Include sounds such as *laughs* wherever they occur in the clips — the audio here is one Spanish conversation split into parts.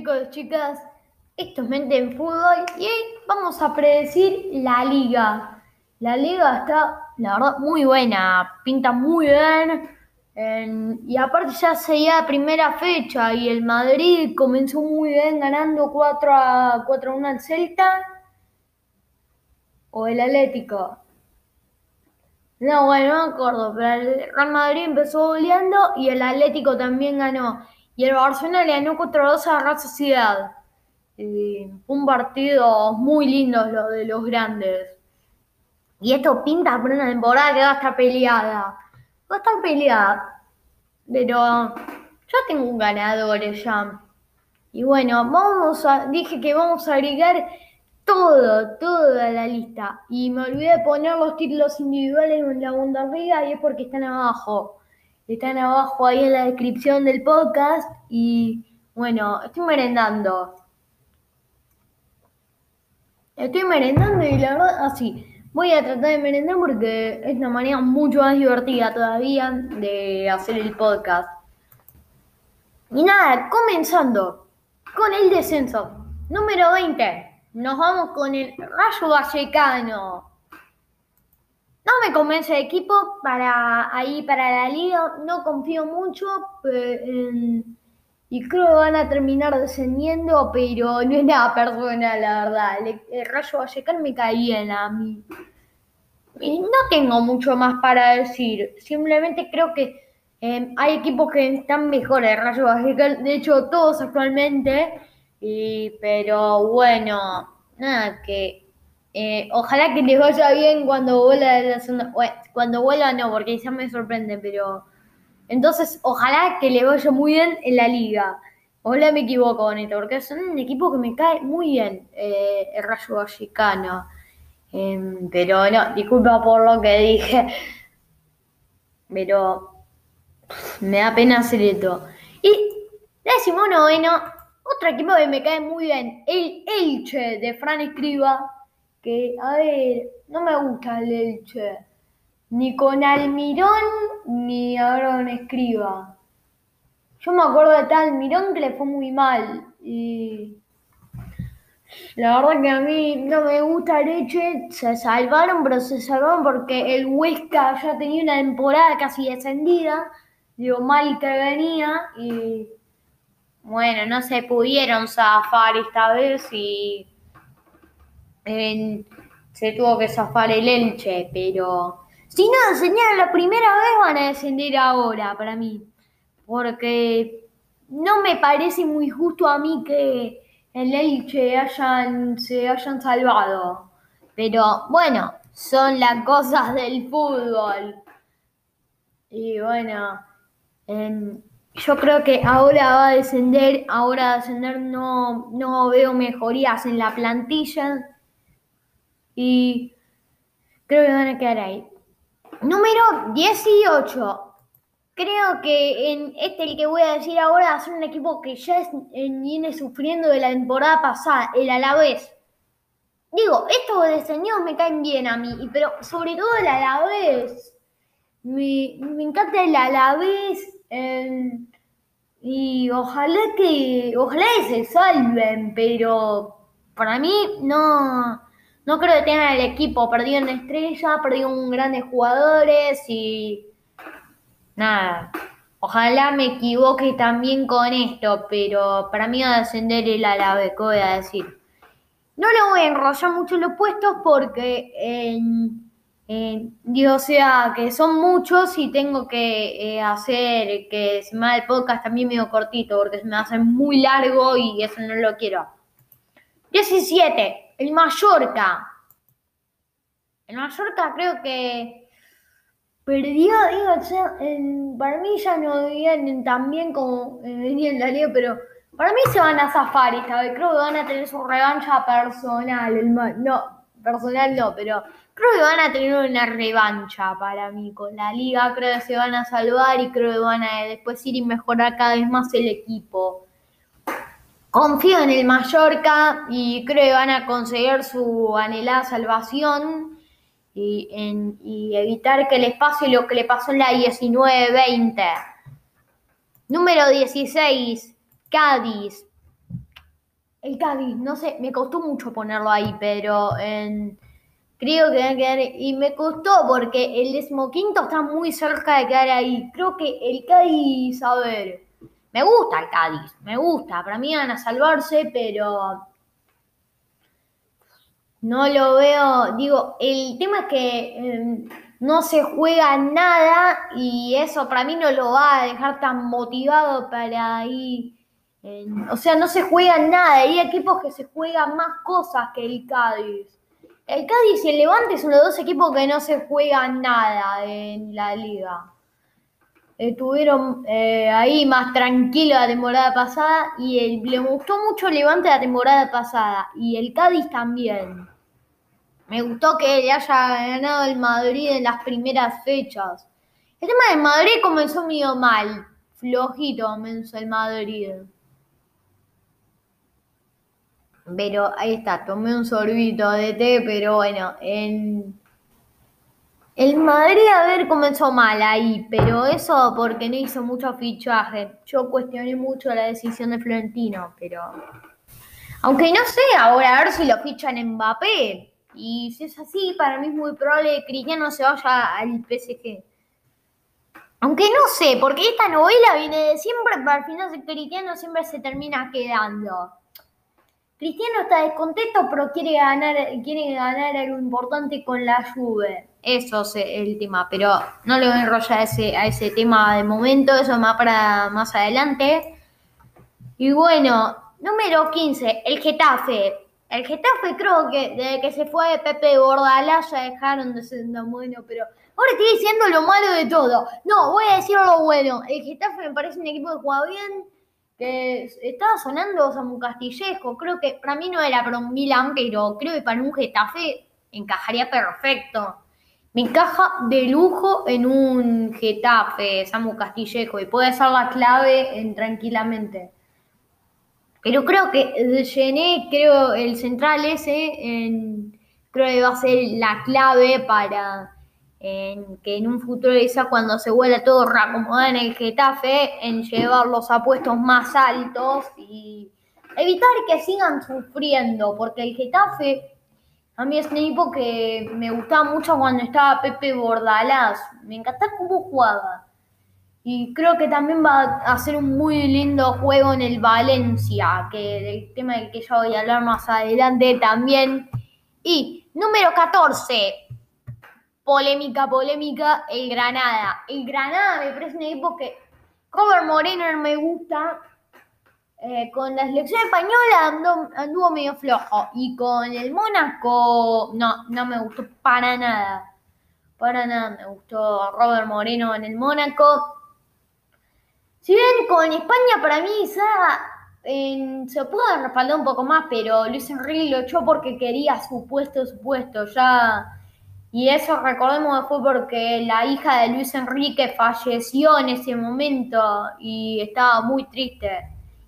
Chicos, chicas, esto es Mente en Fútbol y vamos a predecir la liga. La liga está, la verdad, muy buena, pinta muy bien. y aparte ya sería primera fecha y el Madrid comenzó muy bien ganando 4 a, 4 a 1 al Celta. O el Atlético. No, bueno, no me acuerdo, pero el Real Madrid empezó goleando y el Atlético también ganó. Y el Barcelona le ganó 4-2 a la Sociedad. un partido muy lindo lo de los grandes. Y esto pinta por una temporada que va a estar peleada. Va a estar peleada. Pero yo tengo un ganador ya. Y bueno, vamos a, dije que vamos a agregar todo, toda la lista. Y me olvidé de poner los títulos individuales en la Bundesliga y es porque están abajo están abajo ahí en la descripción del podcast. Y bueno, estoy merendando. Estoy merendando y la verdad, así. voy a tratar de merendar porque es una manera mucho más divertida todavía de hacer el podcast. Y nada, comenzando con el descenso. Número 20. Nos vamos con el Rayo Vallecano. No me convence el equipo para ahí, para la liga. No confío mucho y creo que van a terminar descendiendo, pero no es nada personal, la verdad. El, Rayo Vallecano me cae bien a mí. Y no tengo mucho más para decir. Simplemente creo que em, hay equipos que están mejores. Rayo Vallecano, de hecho, todos actualmente. pero bueno, nada, que eh, ojalá que les vaya bien cuando vuelva la segunda. cuando vuelva no, porque ya me sorprende, pero. Entonces, ojalá que les vaya muy bien en la liga. Ojalá me equivoco con esto, porque son un equipo que me cae muy bien, eh, el Rayo Vallecano. Em, pero no, disculpa por lo que dije. Pero me da pena hacer esto. Y décimo noveno, otro equipo que me cae muy bien, el Elche de Fran Escriba que, a ver, no me gusta el Elche. Ni con Almirón, ni ahora con Escriba. Yo me acuerdo de tal Almirón que le fue muy mal. Y la verdad que a mí no me gusta el Elche. Se salvaron, pero se salvaron porque el Huesca ya tenía una temporada casi descendida. Digo, mal que venía. Y bueno, no se pudieron zafar esta vez y se tuvo que zafar el Elche, pero si no descendieron la primera vez van a descender ahora para mí, porque no me parece muy justo a mí que el Elche hayan, se hayan salvado, pero bueno, son las cosas del fútbol. Y bueno, yo creo que ahora va a descender, ahora a descender no, no veo mejorías en la plantilla y creo que van a quedar ahí. Número 18. Creo que en este el que voy a decir ahora ser un equipo que ya viene sufriendo de la temporada pasada, el Alavés. Digo, estos diseños me caen bien a mí, pero sobre todo el Alavés. Me, me encanta el Alavés. y ojalá que, ojalá que se salven, pero para mí no, no creo que tengan el equipo perdido en estrella, perdido en grandes jugadores y nada. Ojalá me equivoque también con esto, pero para mí va a descender el Alavés, ¿qué voy a decir? No le voy a enrollar mucho los puestos porque, digo, o sea, que son muchos y tengo que eh, hacer que se me haga el podcast también medio cortito porque se me hace muy largo y eso no lo quiero. 17 el Mallorca. El Mallorca creo que perdió, digo, para mí ya no vienen tan bien como venían en la liga, pero para mí se van a zafar esta vez. Creo que van a tener su revancha personal. no, personal no, pero creo que van a tener una revancha para mí con la liga. Creo que se van a salvar y creo que van a después ir y mejorar cada vez más el equipo. Confío en el Mallorca y creo que van a conseguir su anhelada salvación y, evitar que les pase lo que le pasó en la 19-20. Número 16, Cádiz. El Cádiz, no sé, me costó mucho ponerlo ahí, pero creo que va a quedar. Y me costó porque el decimoquinto está muy cerca de quedar ahí. Creo que el Cádiz, a ver. Me gusta el Cádiz, me gusta. Para mí van a salvarse, pero no lo veo. Digo, el tema es que em, no se juega nada y eso para mí no lo va a dejar tan motivado para ir. o sea, no se juega nada. Hay equipos que se juegan más cosas que el Cádiz. El Cádiz y el Levante son los dos equipos que no se juegan nada en la liga estuvieron eh, ahí más tranquilos la temporada pasada y le gustó mucho el Levante la temporada pasada y el Cádiz también. Me gustó que le haya ganado el Madrid en las primeras fechas. El tema del Madrid comenzó medio mal, flojito comenzó el Madrid. Pero ahí está, tomé un sorbito de té, pero bueno, en el Madrid, a ver, comenzó mal ahí, pero eso porque no hizo mucho fichaje. Yo cuestioné mucho la decisión de Florentino, pero. Aunque no sé ahora, a ver si lo fichan en Mbappé. Y si es así, para mí es muy probable que Cristiano se vaya al PSG. Aunque no sé, porque esta novela viene de siempre, pero al final Cristiano siempre se termina quedando. Cristiano está descontento, pero quiere ganar, quiere ganar algo importante con la Juve. Eso es el tema, pero no le voy a enrollar a ese, a ese tema de momento, eso más para más adelante. Y bueno, número 15, el Getafe. El Getafe creo que desde que se fue Pepe Bordalá ya dejaron de ser tan bueno, pero ahora estoy diciendo lo malo de todo. No, voy a decir lo bueno. El Getafe me parece un equipo que juega bien, estaba sonando Samu Castillejo. Creo que para mí no era para un Milan, pero creo que para un Getafe encajaría perfecto. Me encaja de lujo en un Getafe, Samu Castillejo, y puede ser la clave en, tranquilamente. Pero creo que llené, creo, el central ese, creo que va a ser la clave para que en un futuro esa cuando se vuelva todo reacomodado en el Getafe, en llevarlos a puestos más altos y evitar que sigan sufriendo, porque el Getafe a mí es un equipo que me gustaba mucho cuando estaba Pepe Bordalás. Me encantaba cómo jugaba. Y creo que también va a ser un muy lindo juego en el Valencia, que el tema del que yo voy a hablar más adelante también. Y número 14, polémica, polémica, el Granada. El Granada me parece un equipo que Robert Moreno me gusta, eh, con la selección española anduvo medio flojo y con el Mónaco no, no me gustó para nada. Para nada me gustó Robert Moreno en el Mónaco. Si bien con España para mí se pudo respaldar un poco más, pero Luis Enrique lo echó porque quería su puesto, su puesto. Ya y eso recordemos fue porque la hija de Luis Enrique falleció en ese momento y estaba muy triste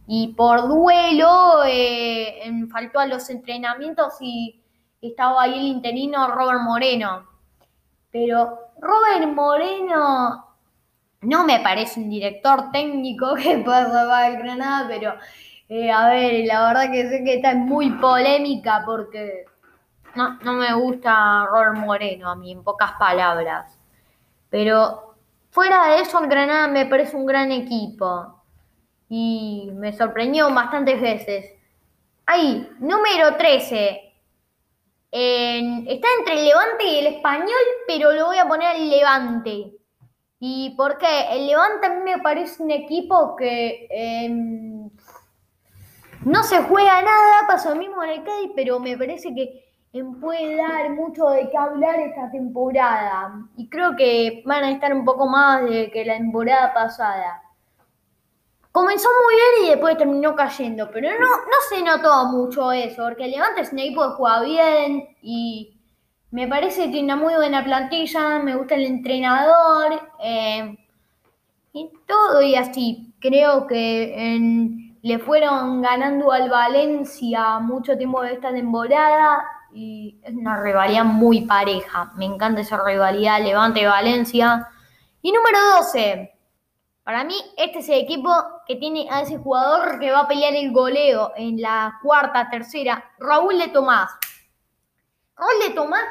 y por duelo eh, faltó a los entrenamientos y estaba ahí el interino Robert Moreno. Pero Robert Moreno no me parece un director técnico *laughs* que pueda salvar el Granada, pero eh, a ver, la verdad que sé que está muy polémica porque no, no me gusta Robert Moreno a mí, en pocas palabras. Pero fuera de eso, el Granada me parece un gran equipo y me sorprendió bastantes veces. Ahí, número 13. está entre el Levante y el Español, pero lo voy a poner al Levante. ¿Y por qué? El Levante a mí me parece un equipo que em, no se juega nada, pasa lo mismo en el Cádiz, pero me parece que puede dar mucho de qué hablar esta temporada. Y creo que van a estar un poco más de que la temporada pasada. Comenzó muy bien y después terminó cayendo, pero no, no se notó mucho eso, porque el Levante es un equipo que juega bien y me parece que tiene una muy buena plantilla, me gusta el entrenador eh, y todo y así. Creo que le fueron ganando al Valencia mucho tiempo de esta temporada y es una rivalidad muy pareja. Me encanta esa rivalidad Levante-Valencia. Y número 12, Para mí, este es el equipo que tiene a ese jugador que va a pelear el goleo en la cuarta, tercera, Raúl de Tomás. Raúl de Tomás,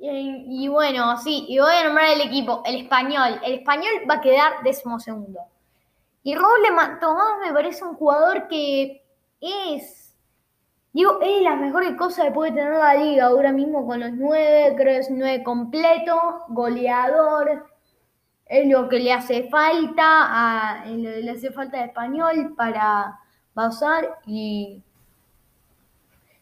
y, y bueno, sí, y voy a nombrar el equipo, el español. El español va a quedar decimosegundo. Y Raúl de Tomás me parece un jugador que es, digo, es la mejor cosa que puede tener la liga ahora mismo con los nueve, creo que es nueve completo, goleador es lo que le hace falta, a, le hace falta de español para basar y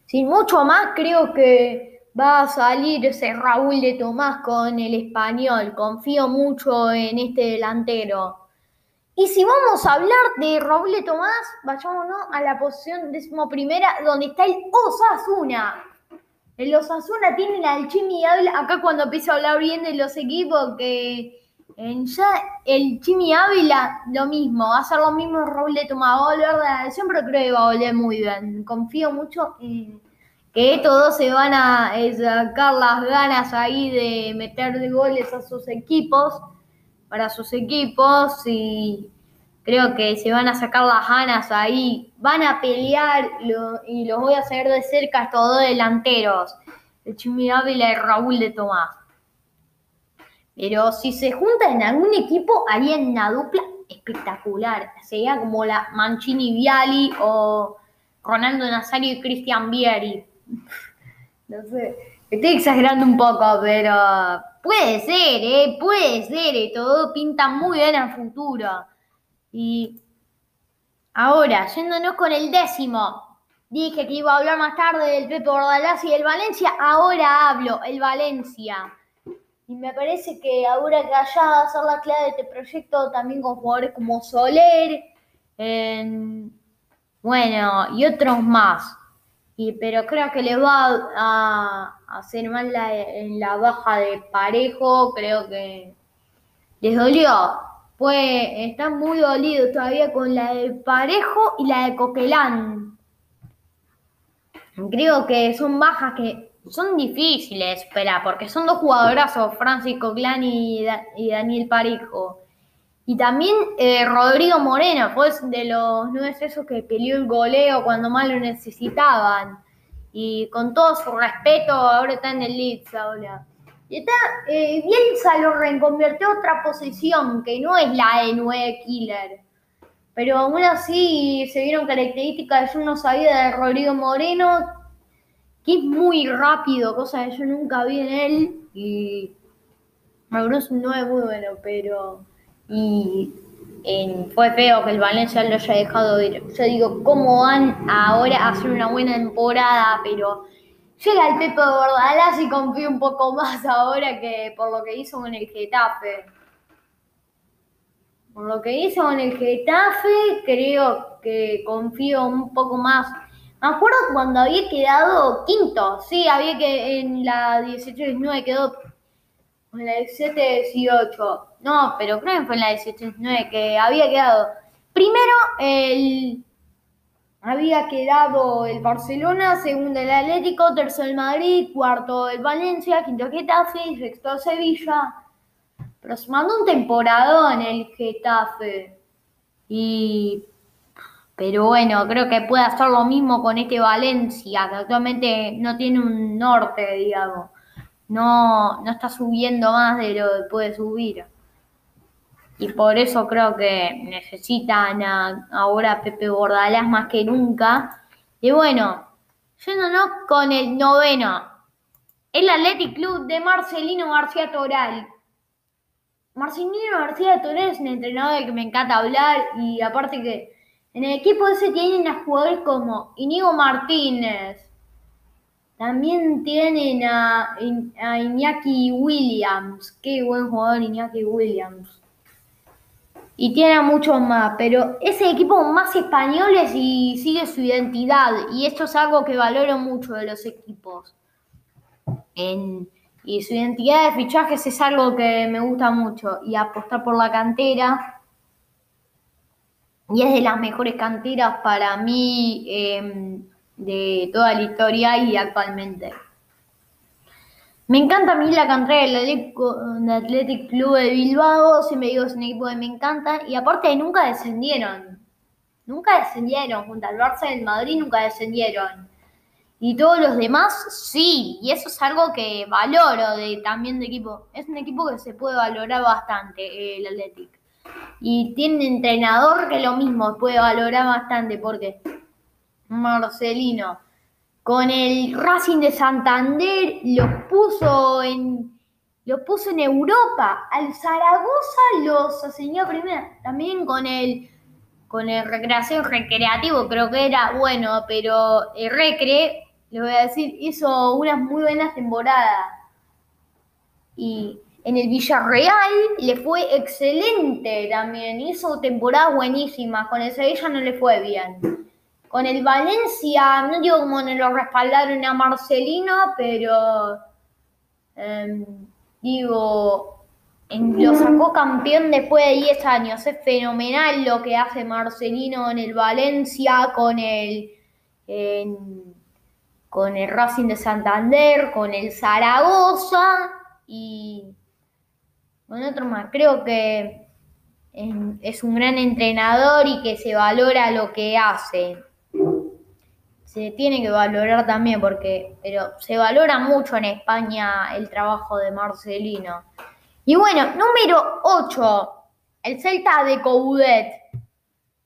sin mucho más creo que va a salir ese Raúl de Tomás con el español. Confío mucho en este delantero. Y si vamos a hablar de Raúl de Tomás, vayámonos a la posición primera donde está el Osasuna. El Osasuna tiene al Chimi acá cuando empiezo a hablar bien de los equipos que ya el Jimmy Ávila, lo mismo, va a ser lo mismo Raúl de volver siempre creo que va a volver muy bien. Confío mucho en que estos dos se van a eh, sacar las ganas ahí de meter goles a sus equipos, para sus equipos, y creo que se van a sacar las ganas ahí, van a pelear y los voy a seguir de cerca estos dos delanteros, el Jimmy Ávila y Raúl de Tomás. Pero si se juntan en algún equipo, harían una dupla espectacular. Sería como la Mancini Viali o Ronaldo Nazario y Cristian Vieri. *laughs* No sé, estoy exagerando un poco, pero puede ser, ¿eh? Puede ser, ¿eh? todo pinta muy bien al futuro. Y ahora, yéndonos con el décimo, dije que iba a hablar más tarde del Pepe Bordalás y del Valencia, ahora hablo, el Valencia. Y me parece que ahora que allá va a ser la clave de este proyecto también con jugadores como Soler, bueno, y otros más. Y, pero creo que le va a, hacer mal la, en la baja de parejo, creo que les dolió. Pues están muy dolidos todavía con la de parejo y la de Coquelán. Creo que son bajas que son difíciles esperar, porque son dos jugadorazos, Francisco Clan y, Daniel Parejo. Y también eh, Rodrigo Moreno, pues de los nueve esos que peleó el goleo cuando más lo necesitaban. Y con todo su respeto, ahora está en el Leeds ahora. Y está, eh, Bielsa lo reconvirtió a otra posición, que no es la de nueve killer. Pero aún así se vieron características, yo no sabía de Rodrigo Moreno, que es muy rápido, cosa que yo nunca vi en él. Y Magnus no es muy bueno, pero. Y fue feo que el Valencia lo haya dejado ir. Yo digo, ¿cómo van ahora a hacer una buena temporada? Pero llega el Pepe Bordalás y confío un poco más ahora que por lo que hizo con el Getafe. Por lo que hizo con el Getafe, creo que confío un poco más me acuerdo cuando había quedado quinto, sí, había que en la 18-19 quedó en la 17-18. No, pero creo que fue en la 18-19 que había quedado. Primero el había quedado el Barcelona, segundo el Atlético, tercero el Madrid, cuarto el Valencia, quinto el Getafe, sexto el Sevilla. Pero se mandó un temporada en el Getafe. Y pero bueno, creo que puede hacer lo mismo con este Valencia, que actualmente no tiene un norte, digamos. No, no está subiendo más de lo que puede subir. Y por eso creo que necesitan ahora a Pepe Bordalás más que nunca. Y bueno, yéndonos con el noveno. El Athletic Club de Marcelino García Toral. Marcelino García Toral es un entrenador que me encanta hablar y aparte que en el equipo ese tienen a jugadores como Inigo Martínez. También tienen a, Iñaki Williams. Qué buen jugador Iñaki Williams. Y tiene a muchos más, pero ese equipo más españoles y sigue su identidad. Y esto es algo que valoro mucho de los equipos. y su identidad de fichajes es algo que me gusta mucho. Y apostar por la cantera y es de las mejores canteras para mí em, de toda la historia y actualmente. Me encanta a mí la cantera del Athletic Club de Bilbao, siempre digo es un equipo que me encanta y aparte nunca descendieron, nunca descendieron, junto al Barça y el Madrid nunca descendieron. Y todos los demás sí, y eso es algo que valoro de, también de equipo. Es un equipo que se puede valorar bastante, el Athletic. Y tiene entrenador que lo mismo puede valorar bastante porque Marcelino con el Racing de Santander los puso en los puso en Europa. Al Zaragoza los enseñó primero. También con el con el recreación recreativo creo que era bueno, pero el Recre les voy a decir, hizo unas muy buenas temporadas. Y en el Villarreal le fue excelente también, hizo temporadas buenísimas, con el Sevilla no le fue bien. Con el Valencia, no digo como no lo respaldaron a Marcelino, pero em, digo, lo sacó campeón después de 10 años. Es fenomenal lo que hace Marcelino en el Valencia, con el con el Racing de Santander, con el Zaragoza y con otro más. Creo que es un gran entrenador y que se valora lo que hace. Se tiene que valorar también porque, pero se valora mucho en España el trabajo de Marcelino. Y bueno, número 8, el Celta de Coudet.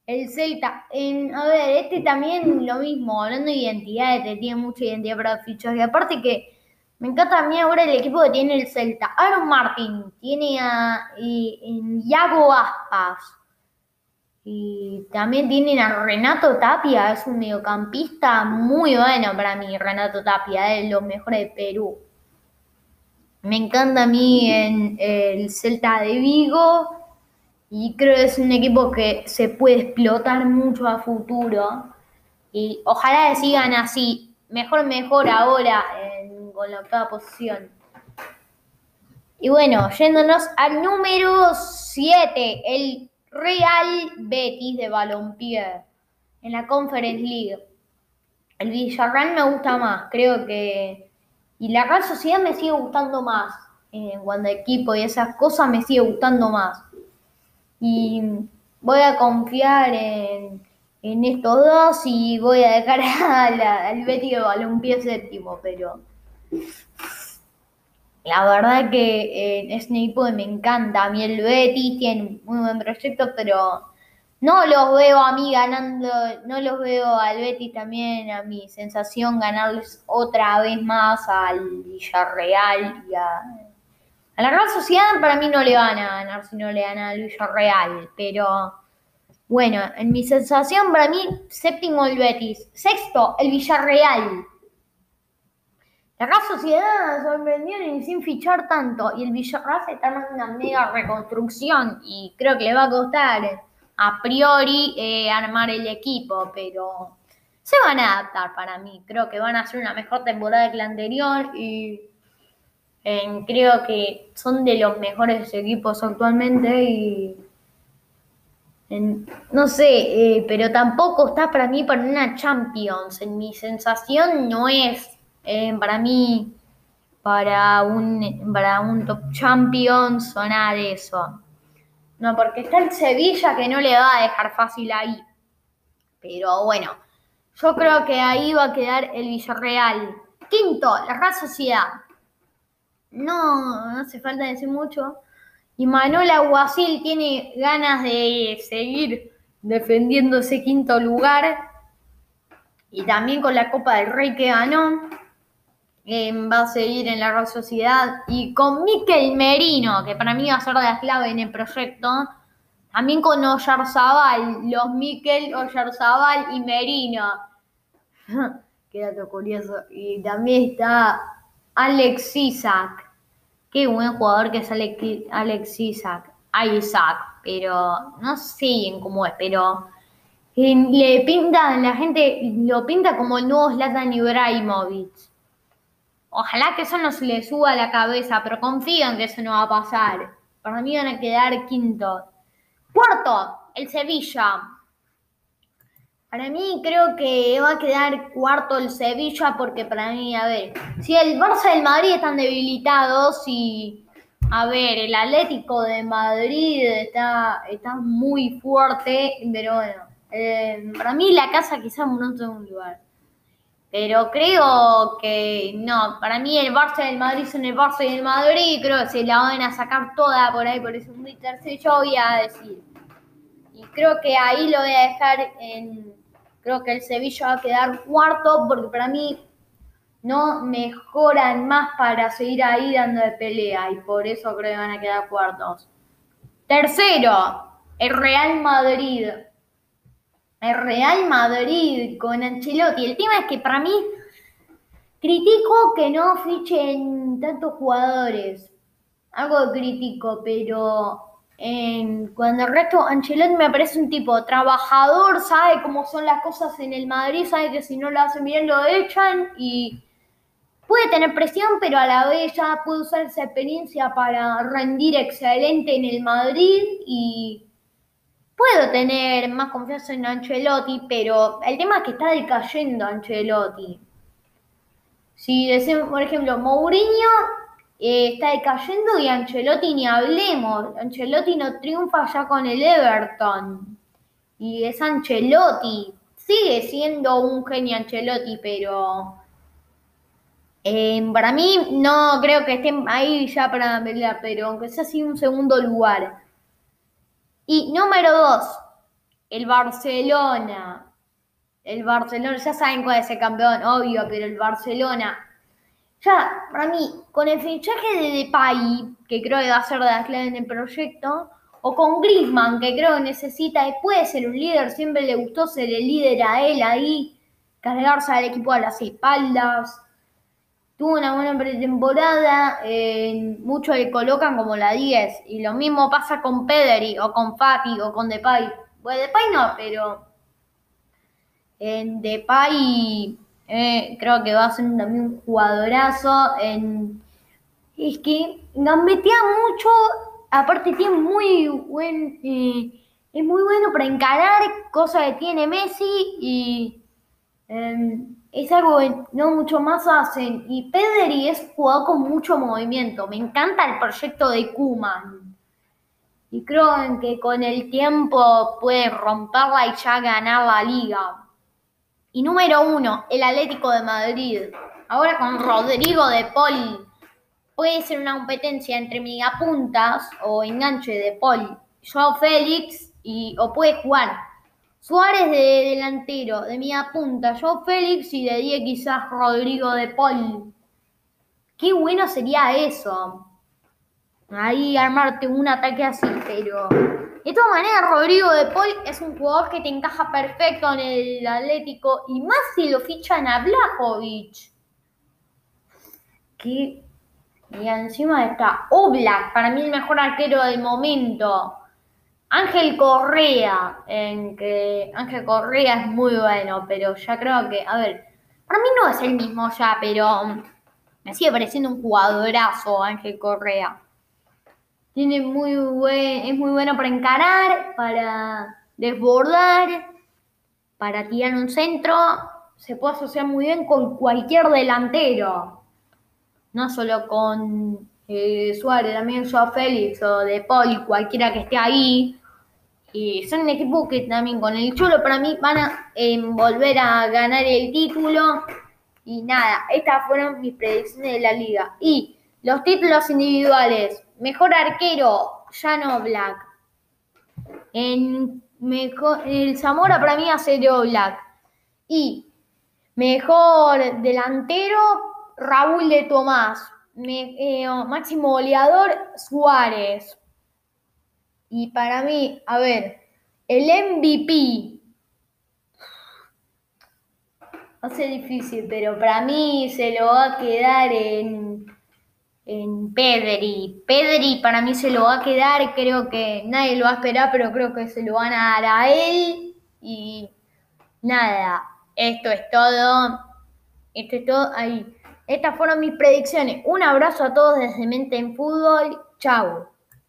El Celta, a ver, este también lo mismo, hablando de identidad, este tiene mucha identidad para fichas. Y aparte que me encanta a mí ahora el equipo que tiene el Celta. Aaron Martin, tiene a Iago Aspas. Y también tienen a Renato Tapia, es un mediocampista muy bueno para mí, Renato Tapia, es de los mejores de Perú. Me encanta a mí en el Celta de Vigo y creo que es un equipo que se puede explotar mucho a futuro. Y ojalá sigan así. Mejor, mejor ahora con la octava posición. Y bueno, yéndonos al número 7, el Real Betis de Balompié en la Conference League. El Villarreal me gusta más, creo que. Y la Real Sociedad me sigue gustando más. En cuanto a equipo y esas cosas me sigue gustando más. Y voy a confiar en, estos dos y voy a dejar *laughs* al Betis de Balompié séptimo, pero la verdad que eh, que me encanta. A mí el Betis tiene un muy buen proyecto, pero no los veo a mí ganando, no los veo al Betis también, a mi sensación, ganarles otra vez más al Villarreal y a a la Real Sociedad para mí no le van a ganar si no le gana al Villarreal, pero bueno, en mi sensación para mí séptimo el Betis, sexto el Villarreal. La Real Sociedad sorprendió y sin fichar tanto y el Villarreal está en una mega reconstrucción y creo que le va a costar a priori eh, armar el equipo, pero se van a adaptar para mí. Creo que van a hacer una mejor temporada que la anterior y creo que son de los mejores equipos actualmente y no sé, eh, pero tampoco está para mí para una Champions. En mi sensación no es eh, para mí para un, para un top nada de eso. No, porque está el Sevilla que no le va a dejar fácil ahí. Pero bueno, yo creo que ahí va a quedar el Villarreal. Quinto, la Real Sociedad no, no hace falta decir mucho. Y Manuel Aguacil tiene ganas de seguir defendiendo ese quinto lugar. Y también con la Copa del Rey que ganó. Va a seguir en la Real Sociedad. Y con Miquel Merino, que para mí va a ser la clave en el proyecto. También con Oyarzabal, los Miquel, Oyarzabal y Merino. *laughs* Qué dato curioso. Y también está Alex Isaac. Qué buen jugador que es Alex Isaac. Isaac, pero no sé bien cómo es, pero le pinta, la gente lo pinta como el nuevo Zlatan Ibrahimovic. Ojalá que eso no se le suba a la cabeza, pero confío en que eso no va a pasar. Para mí van a quedar quinto. Cuarto, el Sevilla. Para mí creo que va a quedar cuarto el Sevilla porque para mí, a ver, si el Barça y el Madrid están debilitados y, a ver, el Atlético de Madrid está, está muy fuerte, pero bueno, eh, para mí la casa quizás no en un lugar. Pero creo que no, para mí el Barça y el Madrid son el Barça y el Madrid, creo que se la van a sacar toda por ahí por ese un tercero, yo voy a decir. Y creo que ahí lo voy a dejar en Creo que el Sevilla va a quedar cuarto porque para mí no mejoran más para seguir ahí dando de pelea y por eso creo que van a quedar cuartos. Tercero, el Real Madrid. El Real Madrid con Ancelotti. El tema es que para mí critico que no fichen tantos jugadores. Algo crítico, pero cuando el resto, Ancelotti me parece un tipo trabajador, sabe cómo son las cosas en el Madrid, sabe que si no lo hacen bien lo echan y puede tener presión, pero a la vez ya puede usar esa experiencia para rendir excelente en el Madrid y puedo tener más confianza en Ancelotti, pero el tema es que está decayendo Ancelotti. Si decimos, por ejemplo, Mourinho eh, está decayendo y Ancelotti ni hablemos. Ancelotti no triunfa ya con el Everton. Y es Ancelotti. Sigue siendo un genio Ancelotti, pero eh, para mí no creo que estén ahí ya para pelear, pero aunque sea así un segundo lugar. Y número dos, el Barcelona. El Barcelona, ya saben cuál es el campeón, obvio, pero el Barcelona ya, para mí, con el fichaje de Depay, que creo que va a ser de la clave en el proyecto, o con Griezmann, que creo que necesita y puede ser un líder, siempre le gustó ser el líder a él ahí, cargarse al equipo a las espaldas. Tuvo una buena pretemporada, eh, muchos le colocan como la 10, y lo mismo pasa con Pedri, o con Fati, o con Depay. Bueno, Depay no, pero en Depay eh, creo que va a ser también un jugadorazo. Es que gambetea mucho, aparte tiene muy buen... Eh, es muy bueno para encarar, cosa que tiene Messi y em, es algo que no mucho más hacen. Y Pedri es jugador con mucho movimiento. Me encanta el proyecto de Kuman. Y creo que con el tiempo puede romperla y ya ganar la liga. Y número uno, el Atlético de Madrid. Ahora con Rodrigo de Paul. Puede ser una competencia entre megapuntas o enganche de Paul. Joao Félix y, o puede jugar Suárez de delantero, de media punta, Joao Félix y de 10 quizás Rodrigo de Paul. Qué bueno sería eso. Ahí armarte un ataque así, pero de todas maneras, Rodrigo de Paul es un jugador que te encaja perfecto en el Atlético y más si lo fichan a Blajovic. Que, y encima está Oblak, para mí el mejor arquero del momento. Ángel Correa, en que Ángel Correa es muy bueno, pero ya creo que, a ver, para mí no es el mismo ya, pero me sigue pareciendo un jugadorazo Ángel Correa. Tiene muy buen, es muy bueno para encarar, para desbordar, para tirar un centro. Se puede asociar muy bien con cualquier delantero. No solo con eh, Suárez, también Joao Félix o De Paul, cualquiera que esté ahí. Y son un equipo que también con el Cholo para mí van a volver a ganar el título. Y nada, estas fueron mis predicciones de la liga. Y los títulos individuales. Mejor arquero, Llano Black. En el Zamora para mí hace Black. Y mejor delantero, Raúl de Tomás. Eh, máximo goleador, Suárez. Y para mí, a ver, el MVP. Hace *sighs* difícil, pero para mí se lo va a quedar en en Pedri. Pedri para mí se lo va a quedar, creo que nadie lo va a esperar, pero creo que se lo van a dar a él. Y nada, esto es todo. Esto es todo ahí. Estas fueron mis predicciones. Un abrazo a todos desde Mente en Fútbol. Chao.